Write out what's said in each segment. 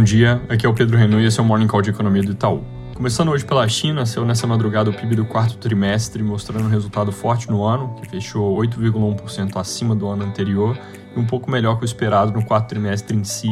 Bom dia, aqui é o Pedro Renault e esse é o Morning Call de Economia do Itaú. Começando hoje pela China, saiu nessa madrugada o PIB do quarto trimestre, mostrando um resultado forte no ano, que fechou 8,1% acima do ano anterior e um pouco melhor que o esperado no quarto trimestre em si,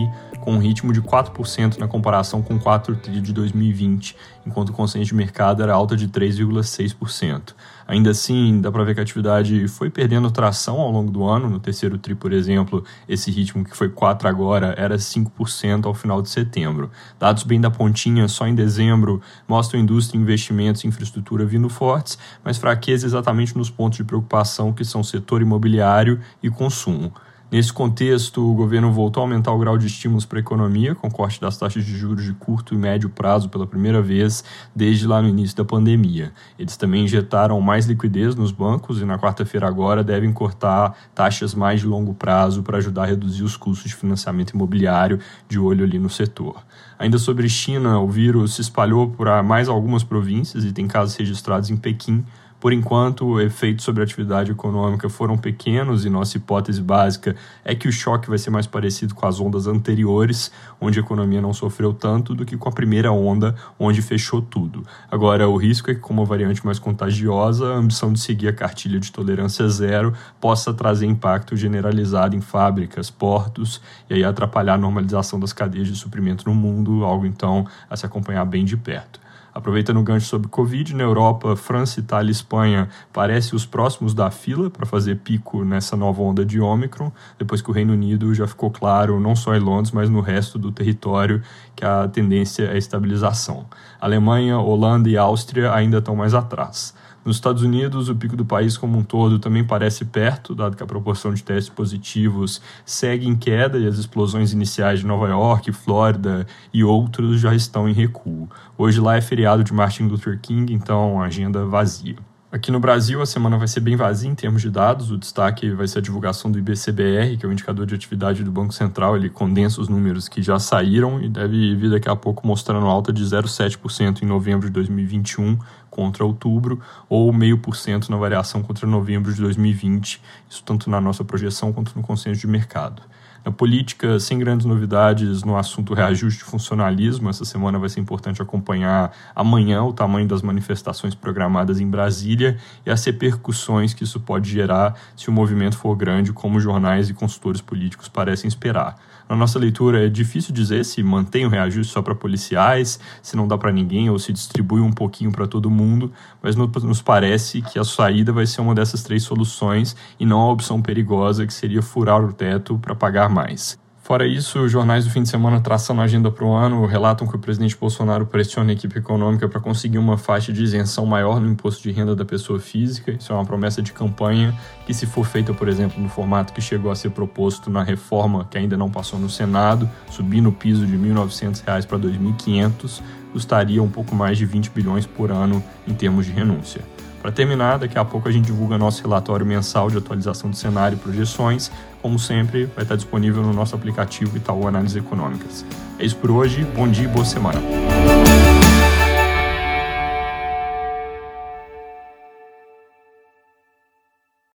com um ritmo de 4% na comparação com o 4 tri de 2020, enquanto o consenso de mercado era alta de 3,6%. Ainda assim, dá para ver que a atividade foi perdendo tração ao longo do ano. No terceiro tri, por exemplo, esse ritmo que foi 4 agora era 5% ao final de setembro. Dados bem da pontinha, só em dezembro, mostram indústria, investimentos e infraestrutura vindo fortes, mas fraqueza exatamente nos pontos de preocupação que são setor imobiliário e consumo. Nesse contexto, o governo voltou a aumentar o grau de estímulos para a economia, com corte das taxas de juros de curto e médio prazo pela primeira vez desde lá no início da pandemia. Eles também injetaram mais liquidez nos bancos e na quarta-feira agora devem cortar taxas mais de longo prazo para ajudar a reduzir os custos de financiamento imobiliário de olho ali no setor. Ainda sobre China, o vírus se espalhou por mais algumas províncias e tem casos registrados em Pequim, por enquanto, efeitos sobre a atividade econômica foram pequenos e nossa hipótese básica é que o choque vai ser mais parecido com as ondas anteriores, onde a economia não sofreu tanto, do que com a primeira onda, onde fechou tudo. Agora, o risco é que, com uma variante mais contagiosa, a ambição de seguir a cartilha de tolerância zero possa trazer impacto generalizado em fábricas, portos e aí atrapalhar a normalização das cadeias de suprimento no mundo, algo então a se acompanhar bem de perto. Aproveitando o gancho sobre Covid, na Europa, França, Itália e Espanha parecem os próximos da fila para fazer pico nessa nova onda de Ômicron, depois que o Reino Unido já ficou claro, não só em Londres, mas no resto do território, que a tendência é estabilização. Alemanha, Holanda e Áustria ainda estão mais atrás. Nos Estados Unidos, o pico do país como um todo também parece perto, dado que a proporção de testes positivos segue em queda e as explosões iniciais de Nova York, Flórida e outros já estão em recuo. Hoje lá é feriado de Martin Luther King, então agenda vazia. Aqui no Brasil, a semana vai ser bem vazia em termos de dados. O destaque vai ser a divulgação do IBCBR, que é o indicador de atividade do Banco Central. Ele condensa os números que já saíram e deve vir daqui a pouco mostrando alta de 0,7% em novembro de 2021 contra outubro, ou 0,5% na variação contra novembro de 2020. Isso tanto na nossa projeção quanto no consenso de mercado. Na política, sem grandes novidades no assunto reajuste de funcionalismo, essa semana vai ser importante acompanhar amanhã o tamanho das manifestações programadas em Brasília e as repercussões que isso pode gerar se o movimento for grande, como jornais e consultores políticos parecem esperar. Na nossa leitura, é difícil dizer se mantém o reajuste só para policiais, se não dá para ninguém ou se distribui um pouquinho para todo mundo, mas nos parece que a saída vai ser uma dessas três soluções e não a opção perigosa que seria furar o teto para pagar mais. Fora isso, os jornais do fim de semana traçando a agenda para o ano relatam que o presidente Bolsonaro pressiona a equipe econômica para conseguir uma faixa de isenção maior no imposto de renda da pessoa física. Isso é uma promessa de campanha que, se for feita, por exemplo, no formato que chegou a ser proposto na reforma que ainda não passou no Senado, subir no piso de R$ 1.900 para R$ 2.500, custaria um pouco mais de 20 bilhões por ano em termos de renúncia. Para terminar, daqui a pouco a gente divulga nosso relatório mensal de atualização do cenário e projeções. Como sempre, vai estar disponível no nosso aplicativo Itaú Análises Econômicas. É isso por hoje, bom dia e boa semana.